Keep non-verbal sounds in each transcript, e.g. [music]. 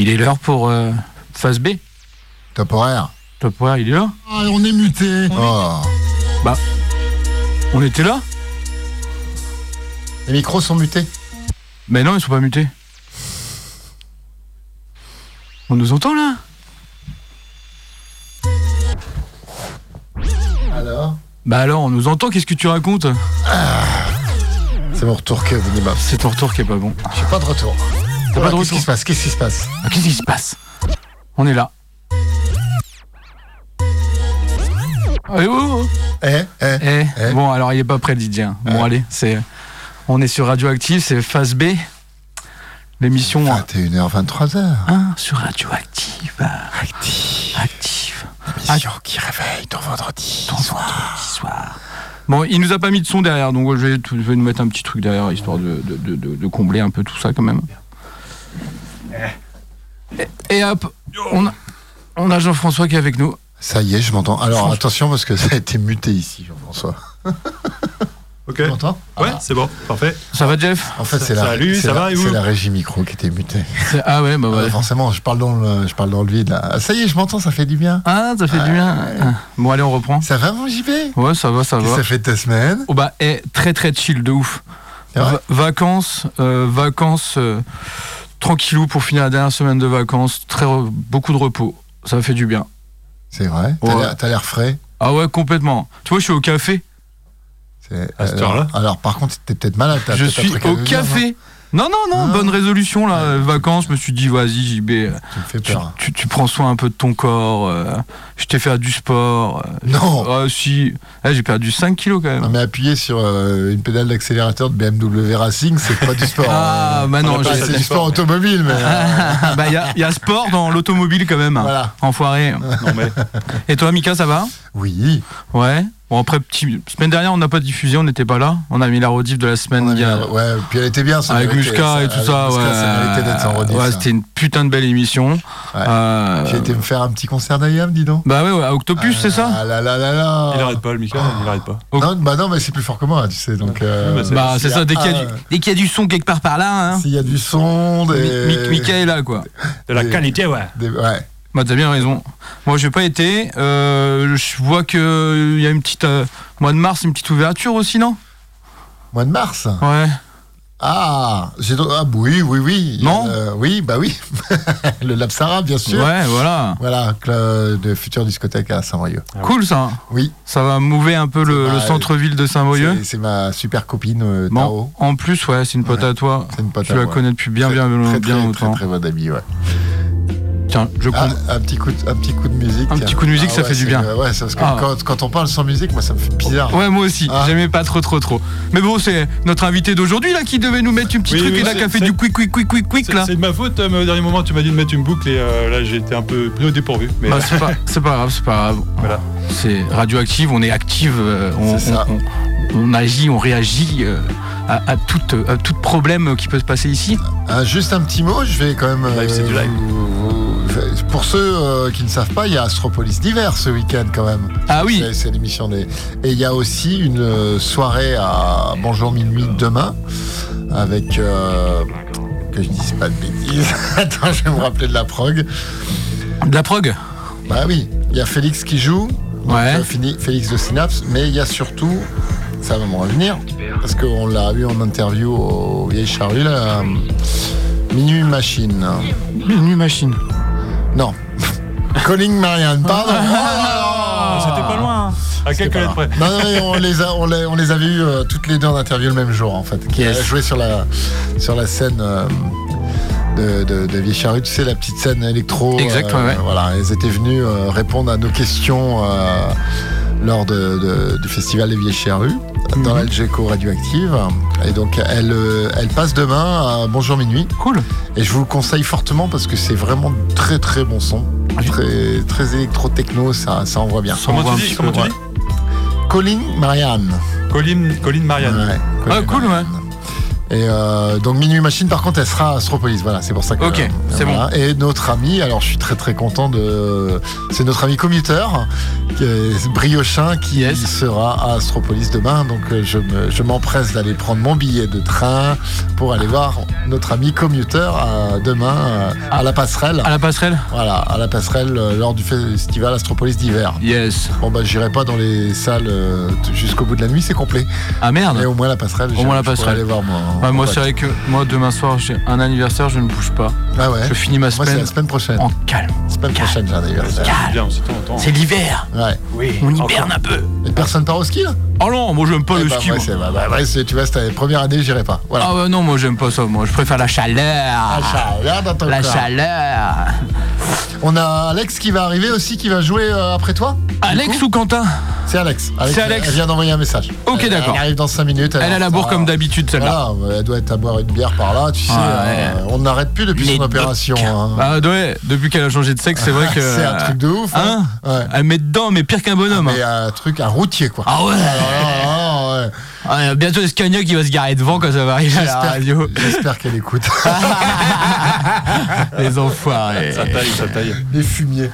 Il est l'heure pour euh, phase B. Top horaire. Top horaire, il est là Ah, on est muté. Oh. On était là Les micros sont mutés. Mais non, ils sont pas mutés. On nous entend là Alors Bah alors, on nous entend, qu'est-ce que tu racontes C'est mon retour que minimum. C'est ton retour qui est pas bon. J'ai pas de retour. T'as pas de Qu'est-ce qui se passe Qu'est-ce qui se passe Ah, Qu'est-ce qui se passe On est là. Eh, oh, oh. Eh, eh. Eh, Eh. Bon, alors il est pas prêt le DJ. hein. Bon, Eh. allez, c'est. On est sur Radioactive, c'est phase B. L'émission 21h, 23h. 1 sur Radioactive. Actif. Active. Émission qui réveille ton vendredi. Ton vendredi soir. Bon, il nous a pas mis de son derrière, donc je vais, tout- je vais nous mettre un petit truc derrière, histoire de, de- de- de- de combler un peu tout ça quand même. Et, et hop, on a, on a Jean-François qui est avec nous. Ça y est, je m'entends. Alors attention parce que [laughs] ça a été muté ici, Jean-François. [laughs] Ok. Tu m'entends? Ouais, Ah. c'est bon, parfait. Ça va, Jeff? En fait, c'est la, Salut, ça la- va, et c'est la régie micro qui était mutée. Ah ouais, bah Ah, ouais. forcément, je parle dans le, je parle dans le vide là. Ah, Ça y est, je m'entends, ça fait du bien. Ah, ça fait du bien. Bon, allez, on reprend. Ça va mon JB Ouais, ça va, ça va. ça fait ta semaine? Oh bah, eh, très très chill, de ouf. Vacances, euh, vacances, euh, tranquillou pour finir la dernière semaine de vacances. Très, re- beaucoup de repos. Ça fait du bien. C'est vrai? T'as Ouais. l'air- T'as l'air frais? Ah ouais, complètement. Tu vois, je suis au café. C'est- À cette alors- heure-là? Alors par contre, t'es peut-être malade. t'as Je suis au dire, café. Non, non, non, Ah. bonne résolution là. Vacances, je me suis dit, vas-y, JB, euh, non Tu tu, peur. tu- tu prends soin un peu de ton corps. euh, je t'ai fait du sport. euh, Non Ah si, Eh, j'ai perdu 5 kilos quand même. Non, mais appuyer sur euh, une pédale d'accélérateur de BMW Racing, c'est pas du sport. Ah, bah non, c'est du sport automobile, mais. [laughs] bah il y, a- y a sport dans l'automobile quand même. Voilà. Enfoiré. Non, mais. Et toi, Mika, ça va? Oui. Ouais. Bon, après, petit... semaine dernière, on n'a pas diffusé, on n'était pas là. On a mis la rediff de la semaine On a mis- Ouais, puis elle était bien. ça avec Mushka et tout ça. Ouais. Ça méritait d'être en rediff. Ouais, c'était une putain de belle émission. Ouais. Euh, J'ai été me faire un petit concert d'IAM, dis donc. Bah ouais, ouais, à Octopus, c'est ça Ah là là là là. Il arrête pas, le Mika, il arrête pas. Non, bah non, mais c'est plus fort que moi, tu sais. Donc, euh, bah, c'est- Bah ça, dès qu'il y, du- y a du son quelque part par là, hein. S'il y a du son, des. Mi- est là, quoi. De la qualité, ouais. Ouais. Bah t'as bien raison. Moi j'ai pas été. Euh, je vois que il y a une petite euh, mois de mars, une petite ouverture aussi, non? Mois de mars? Ouais. Ah, j'ai ah oui, oui, oui. Non? Euh, Oui, bah oui. [laughs] le Lapsara, bien sûr. Ouais, voilà. Voilà, de future discothèque à Saint-Brieuc. Ah. Cool ça. Oui, Ça va mouver un peu le, centre-ville de Saint-Brieuc. c'est- ma super copine euh, Bon, Tao. en plus, ouais, c'est une pote Ouais. à toi. C'est une pote Tu à la moi. connais depuis bien, bien, très, bien très, longtemps. Très, très bonne amie, ouais. Tiens, je Ah, un, petit coup de, un petit coup de musique. Un tiens. petit coup de musique, Ah ça ouais, fait du bien. Ouais, c'est parce que Ah. quand, quand on parle sans musique, moi, ça me fait bizarre. Ouais, moi aussi. Ah. J'aimais pas trop, trop, trop. Mais bon, c'est notre invité d'aujourd'hui là qui devait nous mettre un petit Oui, truc oui, et là qui a fait du quick, quick, quick, quick, quick C'est là. c'est de ma faute, euh, mais au dernier moment, tu m'as dit de mettre une boucle et euh, là, j'ai été un peu pris au dépourvu. Mais Bah, c'est pas, grave, c'est pas grave. Voilà. C'est radioactive, on est active, euh, on, C'est ça. on- on- on agit, on réagit euh, à, à tout, à tout problème qui peut se passer ici. Ah, juste un petit mot, je vais quand même. Live, c'est du live. vous- vous- pour ceux euh, qui ne savent pas, il y a Astropolis d'hiver ce week-end quand même. Ah oui, C'est- l'émission des. Et il y a aussi une euh, soirée à Bonjour Minuit demain avec. euh, que je dise pas de bêtises. [laughs] Attends, je vais me rappeler de la prog. de la prog? Bah oui, il y a Félix qui joue. Ouais. fini, Félix de Synapse, mais il y a surtout. Ça va me revenir. Parce qu'on l'a eu en interview au là. euh, Minuit Machine. Minuit machine. Non. [laughs] Calling Marianne, pardon. Ah, c'était pas loin. À C'était quelques lettres près. Non, non, mais on les, a, on, les, on les avait eu euh, toutes les deux en interview le même jour, en fait. Qui Yes. a joué sur la, sur la scène euh, de, de, de Vieille Charrue, tu sais, la petite scène électro. Exact, euh, ouais, ouais. Voilà, elles étaient venues euh, répondre à nos questions euh, lors de, de- du festival des Vieilles Charrues, dans Mhm. l'Algeco Radioactive. Et donc, elle, euh, elle passe demain à Bonjour Minuit. Cool. Et je vous le conseille fortement parce que c'est vraiment très très bon son. Ah, Très, très électro-techno, ça, ça envoie bien. Comment tu dis Comment tu dis Colin Marianne. Colline, Colline Marianne. Ouais, Ah, cool, ouais. Et euh, donc Minuit Machine, par contre, elle sera à Astropolis. Voilà, c'est pour ça que. Ok, c'est voilà. Et notre ami, alors je suis très très content de. C'est notre ami commuteur, Briochin, qui Yes. sera à Astropolis demain. Donc euh, je me- je m'empresse d'aller prendre mon billet de train pour aller voir notre ami commuteur à- demain euh, à la passerelle. À la passerelle Voilà, à la passerelle euh, lors du festival Astropolis d'hiver. Yes. Bon bah j'irai pas dans les salles euh, jusqu'au bout de la nuit, c'est complet. Ah merde Mais au moins la passerelle. Au moins la passerelle. aller voir mon. Ouais, moi, c'est vrai que moi, demain soir, j'ai un anniversaire, je ne bouge pas. Ah ouais. Je finis ma Moi c'est semaine la semaine prochaine. en calme. Semaine prochaine j'ai un anniversaire. C'est l'hiver. Ouais. Oui. On hiberne un peu. Et personne part au ski là? Oh non, moi, j'aime pas Eh le bah, ski. moi. bah, bah, tu vois, c'était la première année, j'irai pas. Voilà. Ah ouais, non, moi, j'aime pas ça. Moi, je préfère la chaleur. La chaleur dans ton La corps. chaleur. On a Alex qui va arriver aussi, qui va jouer euh, après toi. Alex ou Quentin? C'est Alex. C'est Alex. Elle vient d'envoyer un message. Ok, Elle- d'accord. Elle arrive dans 5 minutes. Elle a la bourre comme d'habitude, celle-là. Voilà, elle doit être à boire une bière par là, tu sais. Euh, on n'arrête plus depuis son opération. hein. Bah ouais, depuis qu'elle a changé de sexe, c'est vrai que. C'est un truc de ouf. Hein ouais. Elle met dedans, mais pire qu'un bonhomme. Mais un truc, un routier quoi. Ah ouais Ah, ouais. Ah, Bientôt Scagnac qui va se garer devant quand ça va arriver à la J'espère- radio. J'espère qu'elle écoute. [laughs] Les enfoirés. Ça taille, ça taille. Les fumiers.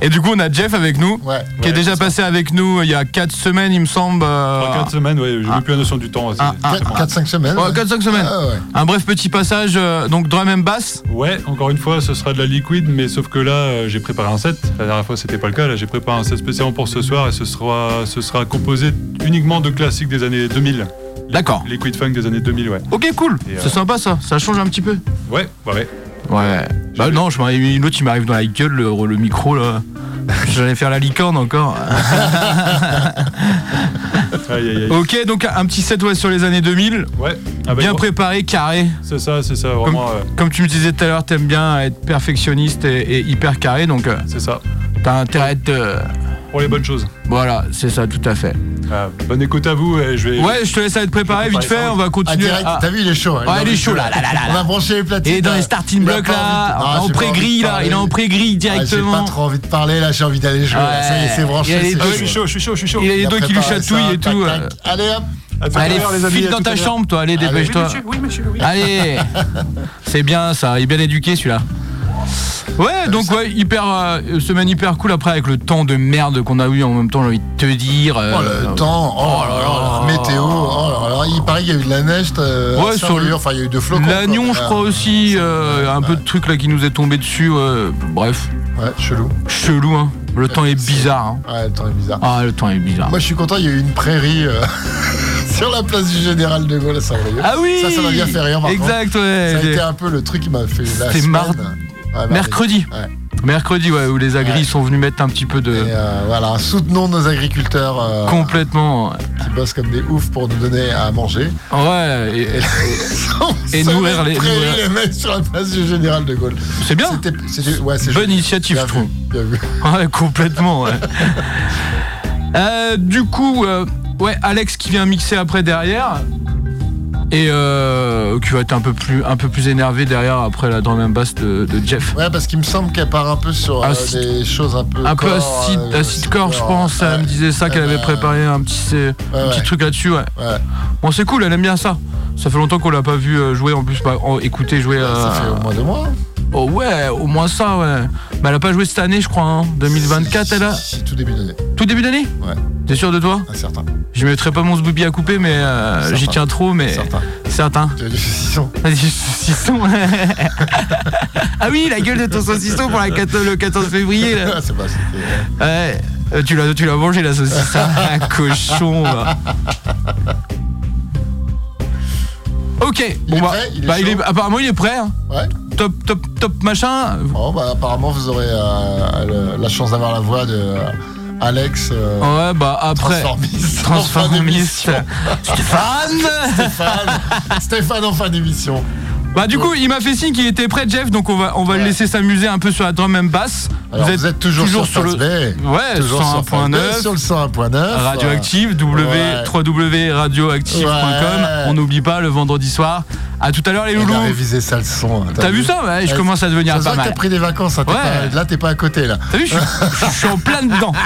Et du coup, on a Jeff avec nous, Ouais. qui est déjà ça. passé avec nous il y a 4 semaines, il me semble. euh, 3-4 semaines, ouais, j'ai Ah. même plus la notion du temps. c'est- Ah, ah. 4-5 semaines. Ouais, ouais. 4-5 semaines. Ah, ouais. Un bref petit passage, euh, donc drum and bass. Ouais, encore une fois, ce sera de la liquide, mais sauf que là, euh, j'ai préparé un set. La dernière fois, c'était pas le cas. Là, j'ai préparé un set spécialement pour ce soir et ce sera, ce sera composé uniquement de classiques des années 2000. D'accord. Liquid funk des années 2000, ouais. Ok, cool. Et, euh, C'est sympa ça. Ça change un petit peu. Ouais, ouais, ouais. Ouais. Bah non, je m'arrive- l'autre il m'arrive dans la gueule le, le micro là. [laughs] J'allais faire la licorne encore. [laughs] Aïe, aïe, aïe. ok, donc un petit set ouais, sur les années 2000. Ouais, avec- Bien préparé, carré. C'est ça, c'est ça, vraiment. euh, Comme tu me disais tout à l'heure, t'aimes bien être perfectionniste et, et hyper carré, donc euh, c'est ça. T'as intérêt à être. euh, Pour les bonnes choses. Voilà, c'est ça, tout à fait. Ah, bonne écoute à vous et je vais. Ouais, je te laisse à être préparé vite fait, on va Ah, continuer. direct, à- t'as vu, il est chaud. hein, Ouais, a il est chaud, là, là, là, là, On là. a branché les platines. Et dans les starting Il a blocks pas envie de- là, Ah, en j'ai pas envie de pré-grille là, parler. il est en pré-grille Ah, J'ai directement. pas trop envie de parler là, j'ai envie d'aller jouer. là. Ça y est, c'est Ouais. branché. Il y a les c'est deux- Ah, chaud. je suis chaud, je suis chaud, je suis chaud. Il a les Il a doigts qui lui préparé chatouillent ça, et tac, tout. tac. euh. Allez hop. À tout à Allez, l'heure, les amis, file dans tout ta l'heure. chambre, toi, allez, Allez, dépêche-toi. Oui, monsieur, oui. Allez C'est bien ça, il est bien éduqué celui-là. Ouais, donc ouais, hyper euh, semaine hyper cool après avec le temps de merde qu'on a eu en même temps, j'ai envie de te dire. euh, Oh le temps, oh, là là, la météo, oh là là, il paraît qu'il y a eu de la neige. euh, Ouais, sur le- enfin il y a eu deux flocons. L'agnon, je crois aussi, euh, un peu de trucs là qui nous est tombé dessus. Bref, Ouais, chelou. chelou, hein. Le temps est bizarre. hein. Ouais, le temps est bizarre. Ah, le temps est bizarre. Moi je suis content, il y a eu une prairie euh, [laughs] sur la place du Général de Gaulle à Saint-Brieuc. Ah oui Ça, ça m'a bien fait rire, par contre. Exact, ouais. Ça a été un peu le truc qui m'a fait la C'était semaine. mardi. Ouais, mardi. Mercredi. Ouais. Mercredi, ouais, où les agris Ouais. sont venus mettre un petit peu de. Et euh, voilà, soutenons nos agriculteurs euh, Complètement. qui bossent comme des oufs pour nous donner à manger. Ouais, et- Et [laughs] nourrir les- nourrir- les mecs sur la place du Général de Gaulle. c'est bien. C'était, c'était- ouais, c'est Bonne joli. initiative, Bien je trouve. Bien vu. [laughs] Ouais, complètement, ouais. [laughs] Euh, du coup, ouais, Alex qui vient mixer après derrière. Et euh, qui va être un peu plus, un peu plus énervé derrière après la drum and bass de, de Jeff. Ouais, parce qu'il me semble qu'elle part un peu sur euh, Acid- des choses un peu. Un peu corps, acide, euh, acidcore, je pense. Elle ouais. me disait ça, qu'elle avait préparé un petit, c'est- un petit ouais. truc là-dessus, ouais. Ouais, Bon, c'est cool, elle aime bien ça. Ça fait longtemps qu'on l'a pas vu euh, jouer, en plus, bah, écouter jouer. ça fait euh, au moins deux mois. Oh ouais, au moins ça, ouais. Mais elle a pas joué cette année, je crois. Hein. 2024, elle a. Tout début d'année. Tout début d'année Ouais, T'es sûr de toi un certain. Je mettrai pas mon sboubi à couper, mais euh, j'y tiens trop, mais. Certain. Certain. Tu as du saucisson. Vas-y, saucisson. [laughs] ah oui, la gueule de ton saucisson pour la 14 le 14 février. Là. Ah, [laughs] c'est pas. Ouais. Euh, tu l'as, tu l'as mangé la saucisse, hein. [laughs] un cochon. va. Ok, Il bon est bah, prêt Il est bah, il chaud est, apparemment il est prêt. hein. Ouais. Top, top, top machin. Bon, bah, apparemment, vous aurez euh, le- la chance d'avoir la voix de euh, Alex. euh, Ouais, bah après. Transformiste. Transformiste. En fin d'émission. Stéphane Stéphane. Stéphane en fin d'émission. Bah du coup il m'a fait signe qu'il était prêt Jeff donc on va on va le laisser s'amuser un peu sur la drum and bass. Alors, vous êtes, toujours, sur, le. Ouais, Toujours sur Phase B, 101.9 Sur le 101.9. radioactive Ouais. www.radioactive.com. Ouais. On n'oublie pas le vendredi soir. À tout à l'heure les loulous. a révisé ça le son. hein, T'as vu ça Ouais, je commence à devenir pas mal. t'as pris des vacances. hein, Ouais. pas- là, t'es pas à côté là. T'as vu, je, suis- je suis en plein dedans. [laughs]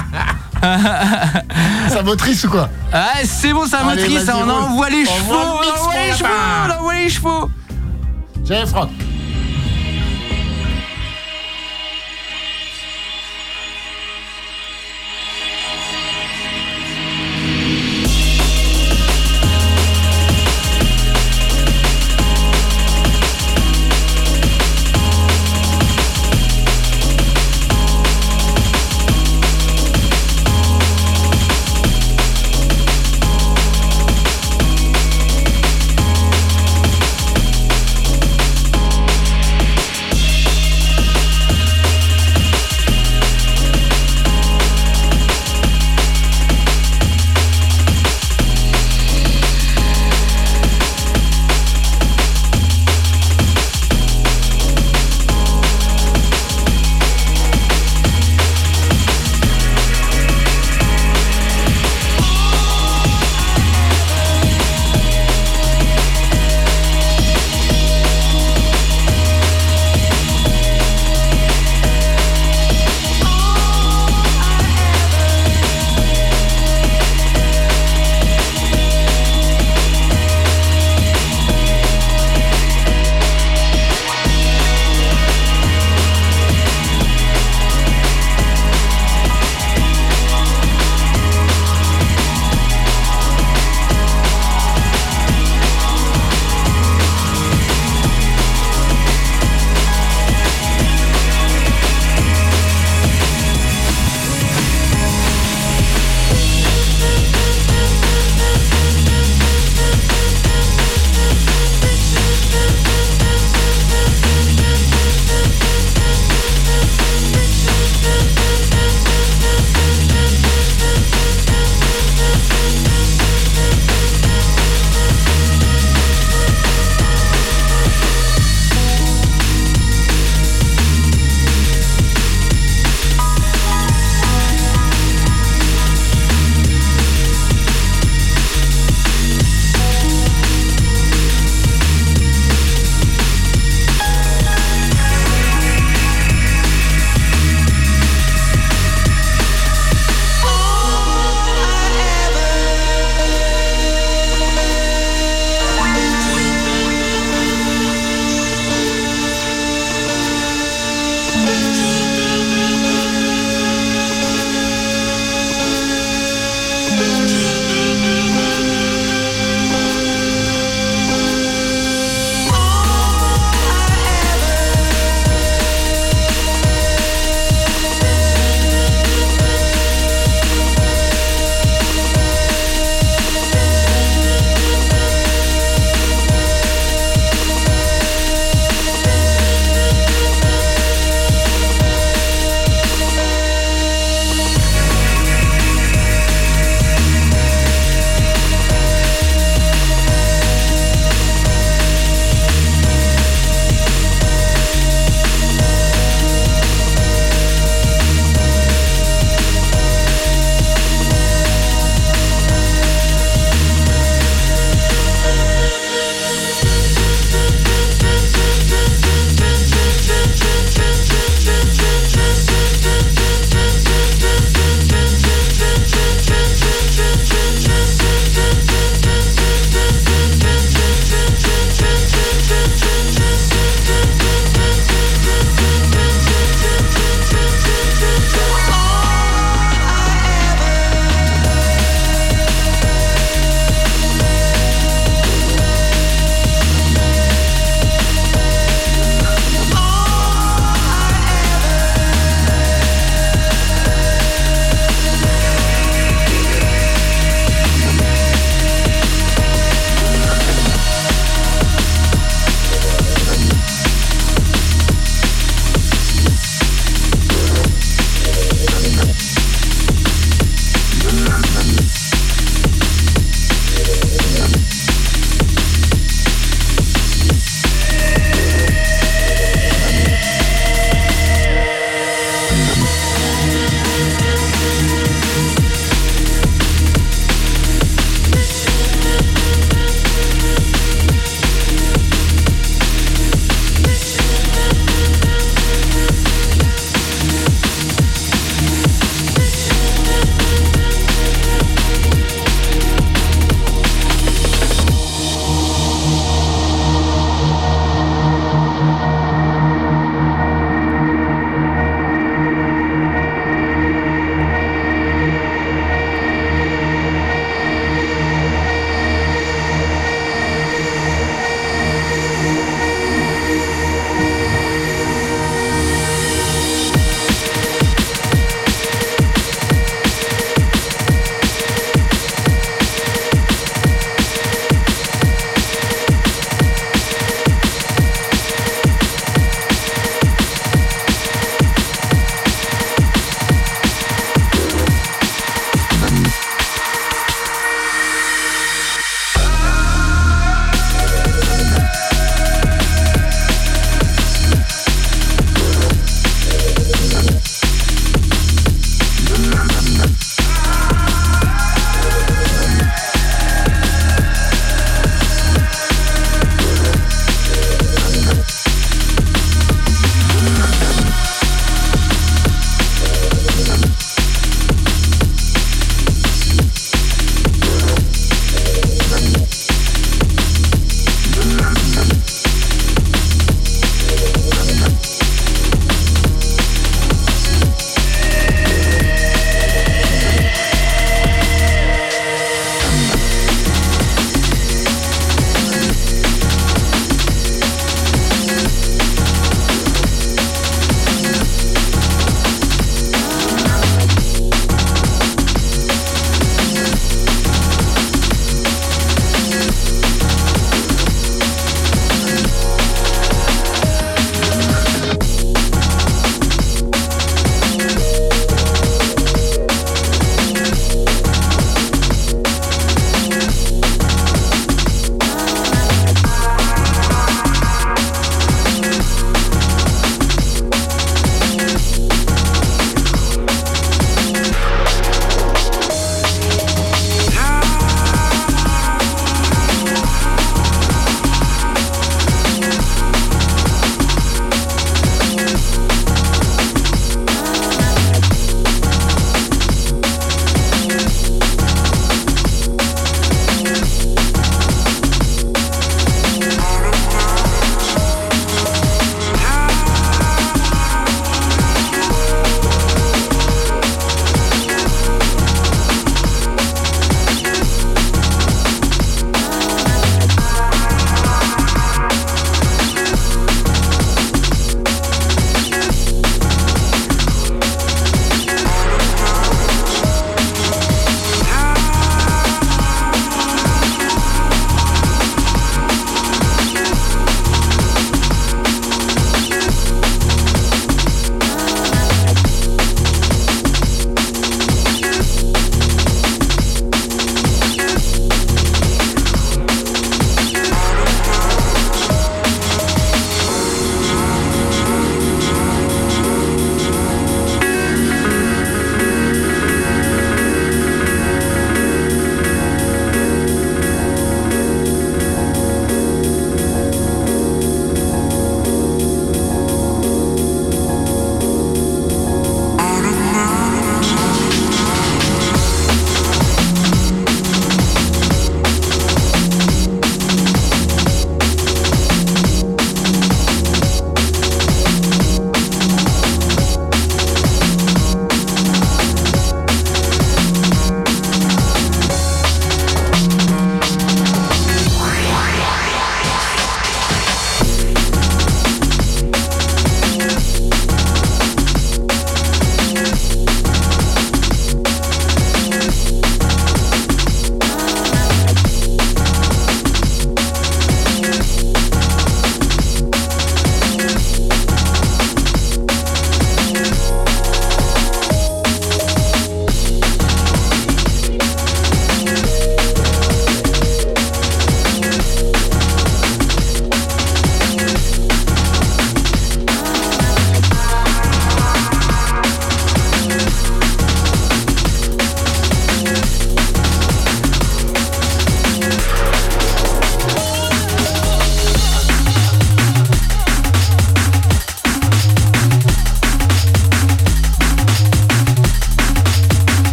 [laughs] Ça motrice ou quoi Ah, c'est bon, ça motrice, on envoie les On chevaux, on envoie les chevaux, on envoie les chevaux. J'ai Franck.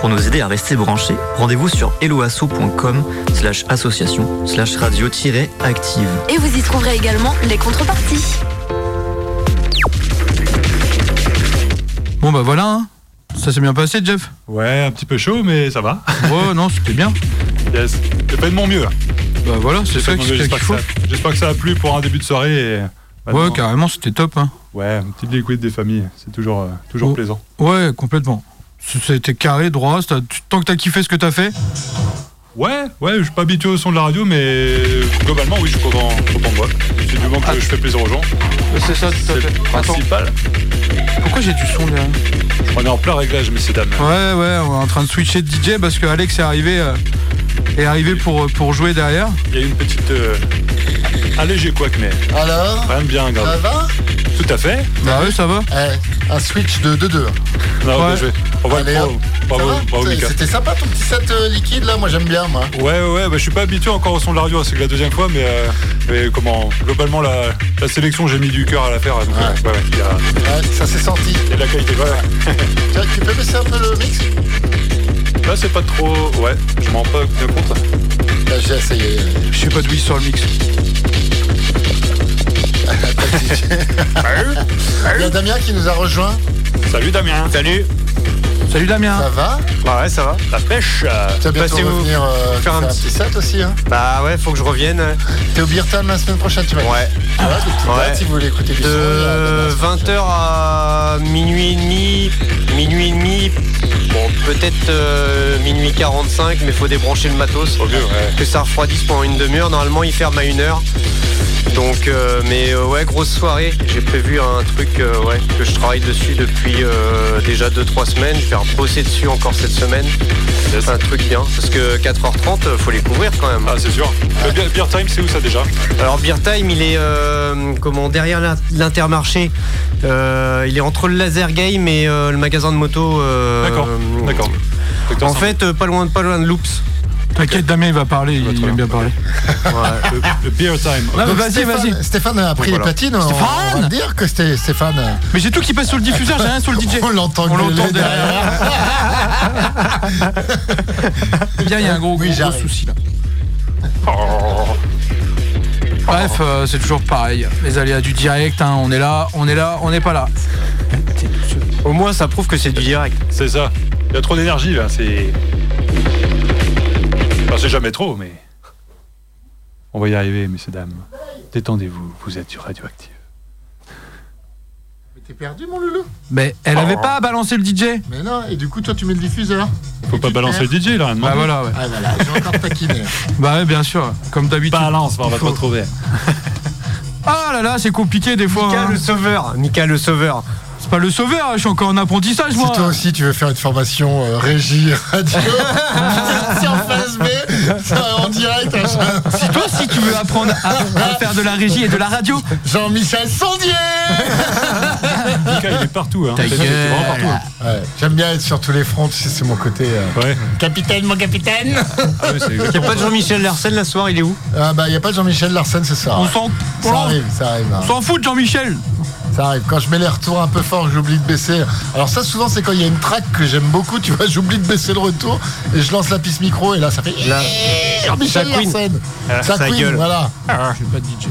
Pour nous aider à rester branchés, rendez-vous sur eloasso.com slash association slash radio-active. Et vous y trouverez également les contreparties. Bon bah voilà, hein. ça s'est bien passé Jeff? Ouais, un petit peu chaud, mais ça va. [laughs] Ouais non c'était bien. Yes. J'ai fait de mon mieux. là. Bah voilà, c'est ça fait de qu'il faut. que, ça- j'espère que ça a plu pour un début de soirée. Et Ouais carrément c'était top hein. Ouais, un petit liquide des familles, c'est toujours, euh, toujours Oh. plaisant. Ouais complètement. C'était carré, droit, ça- tant que t'as kiffé ce que t'as fait. Ouais, ouais, je suis pas habitué au son de la radio, mais globalement, oui, je suis content, content de moi. C'est du moment que Ah. je fais plaisir aux gens. C'est ça C'est le principal. Pourquoi j'ai du son derrière On est en plein réglage, messieurs, dames. Ouais, ouais, on est en train de switcher de DJ parce que Alex est arrivé, euh, est arrivé pour, euh, pour jouer derrière. Il y a une petite. Euh, allégé, quoi que, mais Alors rien de bien Ça grave. va? Tout à fait. Bah ouais, ça va. Eh, Un switch de 2-2. Non, Ouais. bien joué. On va Allez, le prendre. Bravo, bravo. C'était sympa ton petit set euh, liquide là, moi j'aime bien moi. Ouais, ouais, ouais, bah, je suis pas habitué encore au son de la radio, c'est que la deuxième fois, mais, euh, mais comment, globalement, la, la sélection, j'ai mis du cœur à la faire, donc euh, ouais, ouais, il y, a, Ouais, ça s'est senti. il y a de la qualité. Ouais. [laughs] Tiens, tu peux baisser un peu le mix Là, c'est pas trop. Ouais, je m'en rends pas bien compte. Là j'ai essayé. Je sais pas d'où il sort le mix. Il y a Damien qui nous a rejoint. Salut Damien. Salut. Salut Damien. Ça va Bah ouais, ça va. La pêche. euh, Tu vas bientôt revenir euh, faire un petit- set aussi. Hein Bah ouais, faut que je revienne. T'es au Town la semaine prochaine, tu vas Ouais. Petites Ouais. dates, si vous voulez écouter du son. il y a De la semaine 20h à minuit et demi, minuit et demi, bon peut-être euh, minuit 45, mais faut débrancher le matos. Ok, ouais. Que ça refroidisse pendant une demi-heure. Normalement, il ferme à une heure. Donc, euh, mais euh, ouais, grosse soirée. J'ai prévu un truc euh, ouais, que je travaille dessus depuis euh, déjà 2-3 semaines. Je vais bosser dessus encore cette semaine. Yes. Un truc bien. Parce que 4h30, euh, faut les couvrir quand même. Ah, c'est sûr. Le beer, beer time, c'est où ça déjà? Alors Beer Time, il est euh, comment derrière l'in- l'Intermarché. Euh, il est entre le Laser Game et euh, le magasin de moto. D'accord, d'accord. En fait, pas loin, pas loin de Loops. T'inquiète, Damien il va parler, il, très aime bien. bien parler. le, le beer time. Non, mais Donc, vas-y, Stéphane, vas-y. Stéphane a pris Voilà. les platines. on- On, Stéphane va dire que c'était Stéphane. Mais j'ai tout qui passe sur le diffuseur, j'ai rien sur le [laughs] DJ. On l'entend On l'entend derrière. Eh [laughs] bien, il y a un gros, Oui, gros, souci là. Bref, euh, c'est toujours pareil. Les aléas du direct, hein, on est là, on est là, on n'est pas là. Au moins, ça prouve que c'est du direct. C'est ça. Il y a trop d'énergie là, c'est. Enfin, c'est jamais trop, mais. On va y arriver, messieurs, dames. Détendez-vous, vous êtes sur Radioactive. Mais T'es perdu, mon loulou? Mais elle avait pas à balancer le DJ. Mais non, et du coup, toi, tu mets le diffuseur. Faut Et pas tu balancer perds. le DJ là, Bah voilà, ouais. Ah voilà, j'ai encore taquiné. [laughs] Bah ouais, bien sûr, comme d'habitude. Balance, on va te retrouver. [laughs] Ah là là, c'est compliqué des fois. Mika hein. le sauveur. Mika le sauveur. C'est pas le sauveur, je suis encore en apprentissage Si moi. toi aussi tu veux faire une formation euh, régie radio, [laughs] en [laughs] en direct, machin. Si toi si tu veux apprendre à, à faire de la régie et de la radio, Jean-Michel Sondier Mika, il est partout. Hein. Ta Il est vraiment partout. gueule. ouais, J'aime bien être sur tous les fronts, tu sais, c'est mon côté. euh, Ouais. Capitaine, mon capitaine Ah c'est Il n'y a exactement pas de ça. Jean-Michel Larsen la soir, il est où? Ah bah, il a pas de Jean-Michel Larsen ce soir. on Ça arrive, ça arrive. hein. on s'en fout de Jean-Michel. Ça arrive. Quand je mets les retours un peu forts, j'oublie de baisser. Alors ça, souvent, c'est quand il y a une track que j'aime beaucoup, tu vois, [laughs] j'oublie de baisser le retour et je lance la piste micro et là, ça fait Là. Jean-Michel Ça. Larsen. Ah, Ça sa queen, gueule. voilà. Je suis pas DJ.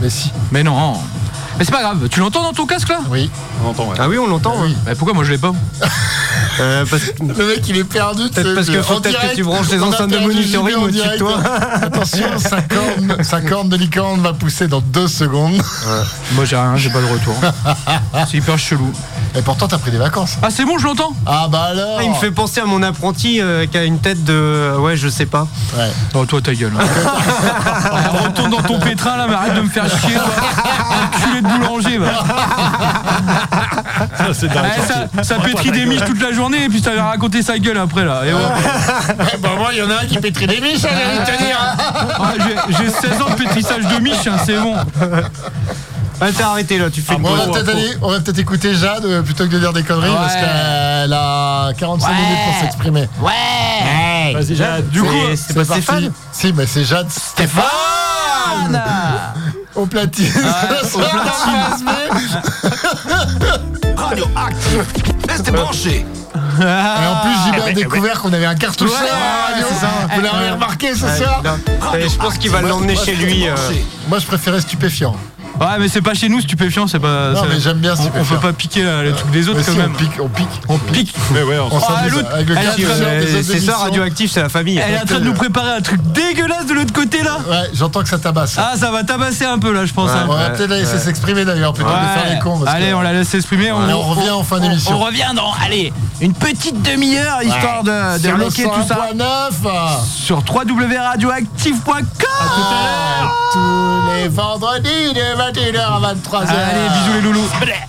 Mais si, Mais non. Mais c'est pas grave, tu l'entends dans ton casque là? Oui. On entend, ouais. Ah oui, on l'entend. Oui. Bah pourquoi moi je l'ai pas? [laughs] Euh, parce que- Le mec, il est perdu. Peut-être parce que en faut peut-être que tu branches les enceintes de monitoring au-dessus de toi. [laughs] Attention, sa corne, sa corne de licorne va pousser dans deux secondes. Moi j'ai rien, j'ai pas de retour. [laughs] c'est hyper chelou. Et pourtant, t'as pris des vacances. Ah c'est bon, je l'entends? Ah bah alors Ah, il me fait penser à mon apprenti euh, qui a une tête de. Ouais, je sais pas. Ouais. Oh toi ta gueule. Ah, retourne dans ton pétrin là, mais arrête de me faire chier. toi. Enculé de boulanger. va. Ça, c'est dingue. Eh, ça, ça pétrit des miches toute la journée et puis ça va raconter sa gueule après là. Et ouais. Eh ben, moi, il y en a un qui pétrit des miches, hein, j'ai envie de te dire. Ah, j'ai- J'ai 16 ans de pétrissage de miches, hein, c'est bon. Ouais, t'as arrêté là, tu fais Ah, une bon, on, va pause. peut-être aller- on va peut-être écouter Jade euh, plutôt que de dire des conneries Ouais. parce qu'elle a 45 minutes pour s'exprimer. Ouais. Vas-y, Jade. Du coup, C'est- pas. Stéphane Si, mais c'est Jade Stéphane Au platine. Dans le Radioactive. Restez branchés. Et en plus, Gilbert a découvert qu'on avait un cartouche Ouais, radio. Vous l'avez remarqué ce soir Et je pense qu'il va l'emmener chez lui. euh, Moi, je préférais stupéfiant. Ouais, mais c'est pas chez nous, stupéfiant, c'est pas. Non, ça- mais j'aime bien on, on stupéfiant. peut pas piquer là, les trucs des autres Mais quand si, même. on pique, on pique. On pique. Mais ouais, on On Ah, s'amuse l'autre, avec le elle des autres C'est ça, émissions. radioactif, c'est la famille. Elle est en train de nous préparer un truc dégueulasse de l'autre côté là. Ouais, j'entends que ça tabasse. Ah, ça va tabasser un peu là, je pense. hein. on va peut-être la laisser s'exprimer d'ailleurs, plutôt que de faire les cons. parce Allez, on la laisse s'exprimer. Allez, on revient en fin on- d'émission. On revient dans, allez, une petite demi-heure histoire de, de Sur le bloquer tout ça 101.9, sur www.radioactive.com. tous les vendredis de 21h à 23h. Allez, bisous les loulous.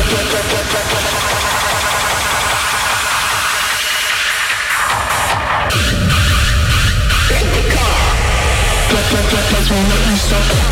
Let's will not stop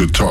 to talk,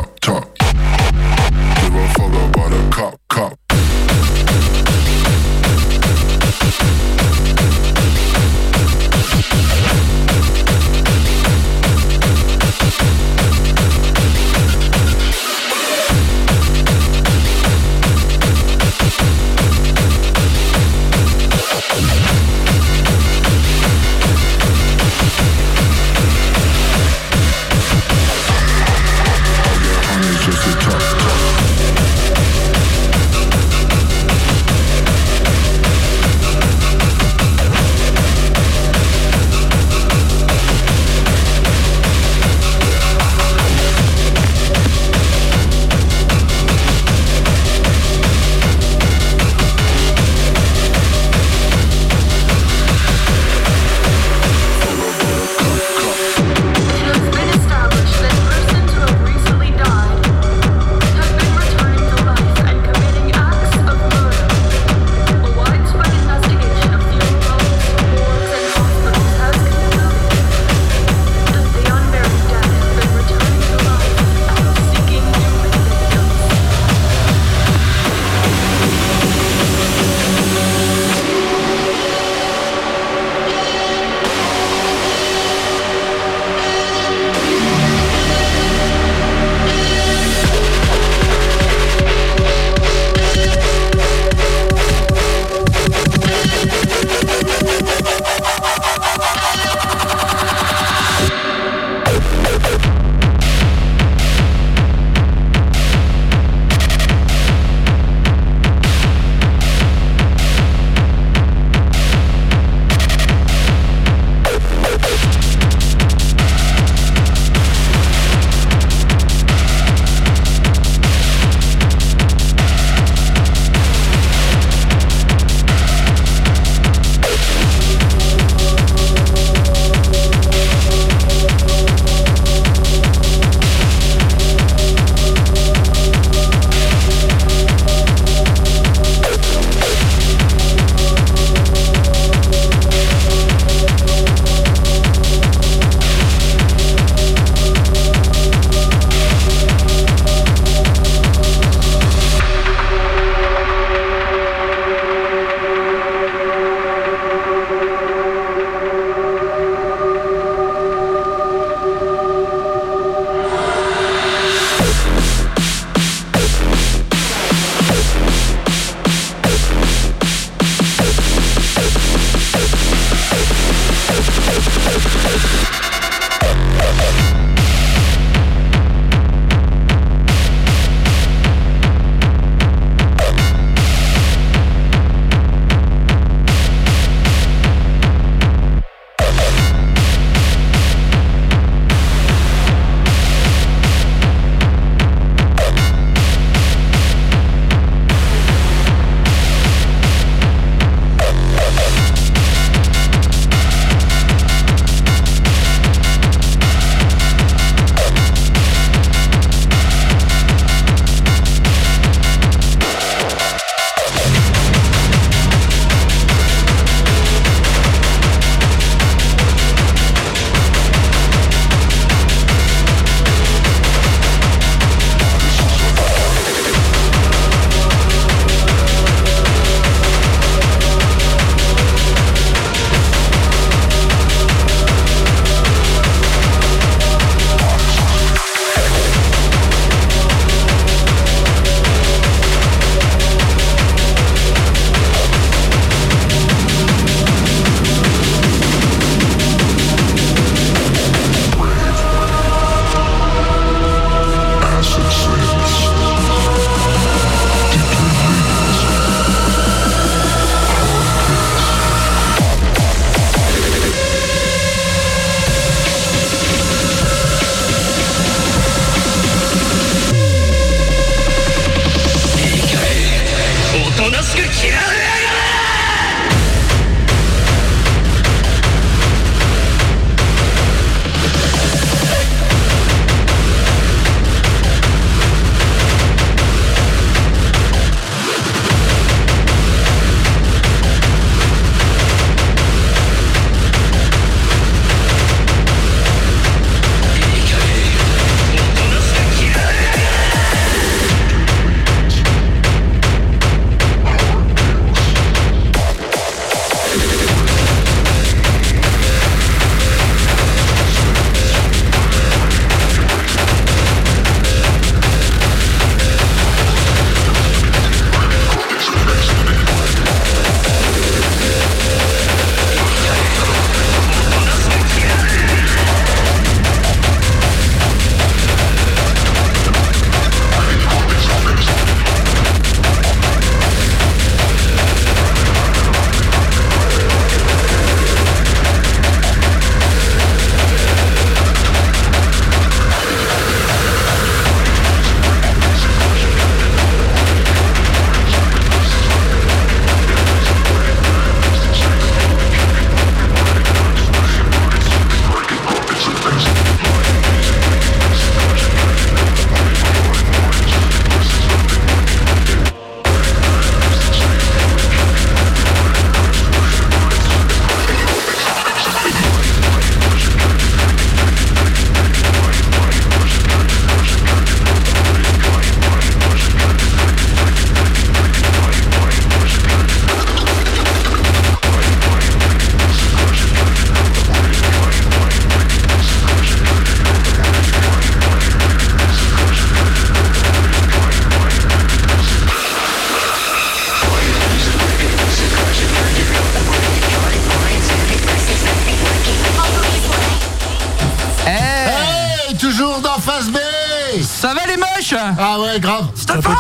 ouais, grave. Stéphane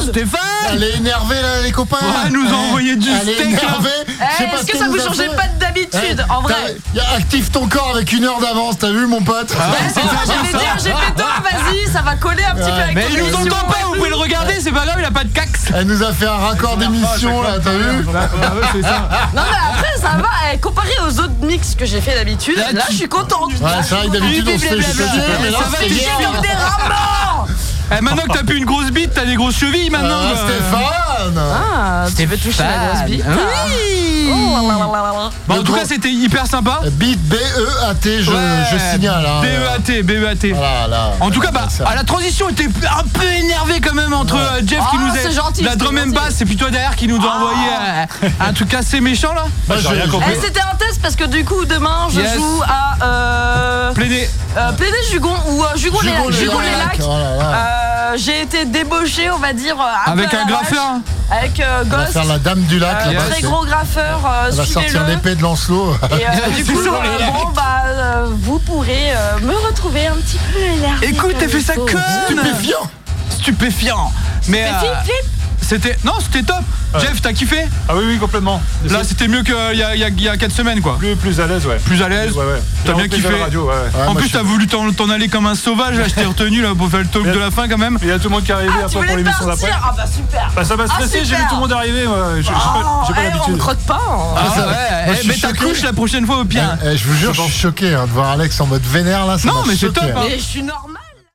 Stéphane Elle est énervée là, les copains. Ouais, elle nous a Eh, envoyé du Elle est steak. Eh, Est-ce ce que qu'elle ça vous changeait pas d'habitude Eh, En vrai Active ton corps avec une heure d'avance, t'as vu mon pote Ouais, c'est ça, j'allais dire, j'ai fait tort, vas-y, ça va coller un petit peu avec Mais il nous entend pas, vous pouvez le regarder, c'est pas grave, il a pas de cax. Elle nous a fait un raccord d'émission là, t'as vu ça. Non mais après ça va, eh, comparé aux autres mix que j'ai fait d'habitude, Là, je suis contente. Ouais, c'est vrai que d'habitude on se fait mais là Ça c'est comme des rameurs Eh, maintenant que t'as plus une grosse bite, t'as des grosses chevilles maintenant Ah, quoi. Stéphane Ah, tu veux toucher la grosse bite Oui Oh là. Bon, en tout cas, c'était hyper sympa. Bit B-E-A-T, je, Ouais, je signale. hein. BEAT, BEAT. Voilà, là. En tout cas, bah, à la transition était un peu énervé quand même entre euh, Jeff qui Ah, nous c'est a gentil, la c'est drum and bass et puis toi derrière qui nous a envoyé euh, un truc assez méchant là. Compris. Eh, C'était un test parce que du coup demain je Yes. joue à euh, Plaider. euh, Plaider Jugon ou euh, Jugon les, Jugon les Jugon les Lacs. Lacs. Oh là là. Euh, J'ai été débauché, on va dire, euh, un Avec un graffeur. hein. Avec euh, On va Ghost, faire la dame du lac euh, très gros graffeur, euh, Elle va sortir l'épée de Lancelot. Et euh, [laughs] du coup, euh, bon, bah, euh, vous pourrez euh, me retrouver un petit peu énervé. Écoute, comme t'as fait ça conne Stupéfiant Stupéfiant Mais euh, c'était. Non, c'était top Jeff, t'as kiffé Ah oui, oui, complètement. Là, c'était mieux qu'il y a, il y, a, il y a 4 semaines quoi. plus, plus à l'aise, ouais. Plus à l'aise. Ouais, ouais. T'as bien kiffé. radio, en moi, plus, je t'as voulu t'en t'en aller comme un sauvage, là, je t'ai retenu là pour faire le talk de la fin quand même. Il y a tout le monde qui est arrivé Ah, après pour voulais l'émission d'après. Ah bah super Bah, ça m'a Ah, stressé, j'ai vu tout le monde arriver. ouais, J'ai j'ai pas, j'ai pas Oh, eh, on l'habitude. ne crotte pas hein. Ah, ouais, moi, eh, ta couche la prochaine fois au pire. Eh, je vous jure, je suis choqué hein, de voir Alex en mode vénère là. ça Non, m'a mais c'est top, hein. hein. Mais je suis normal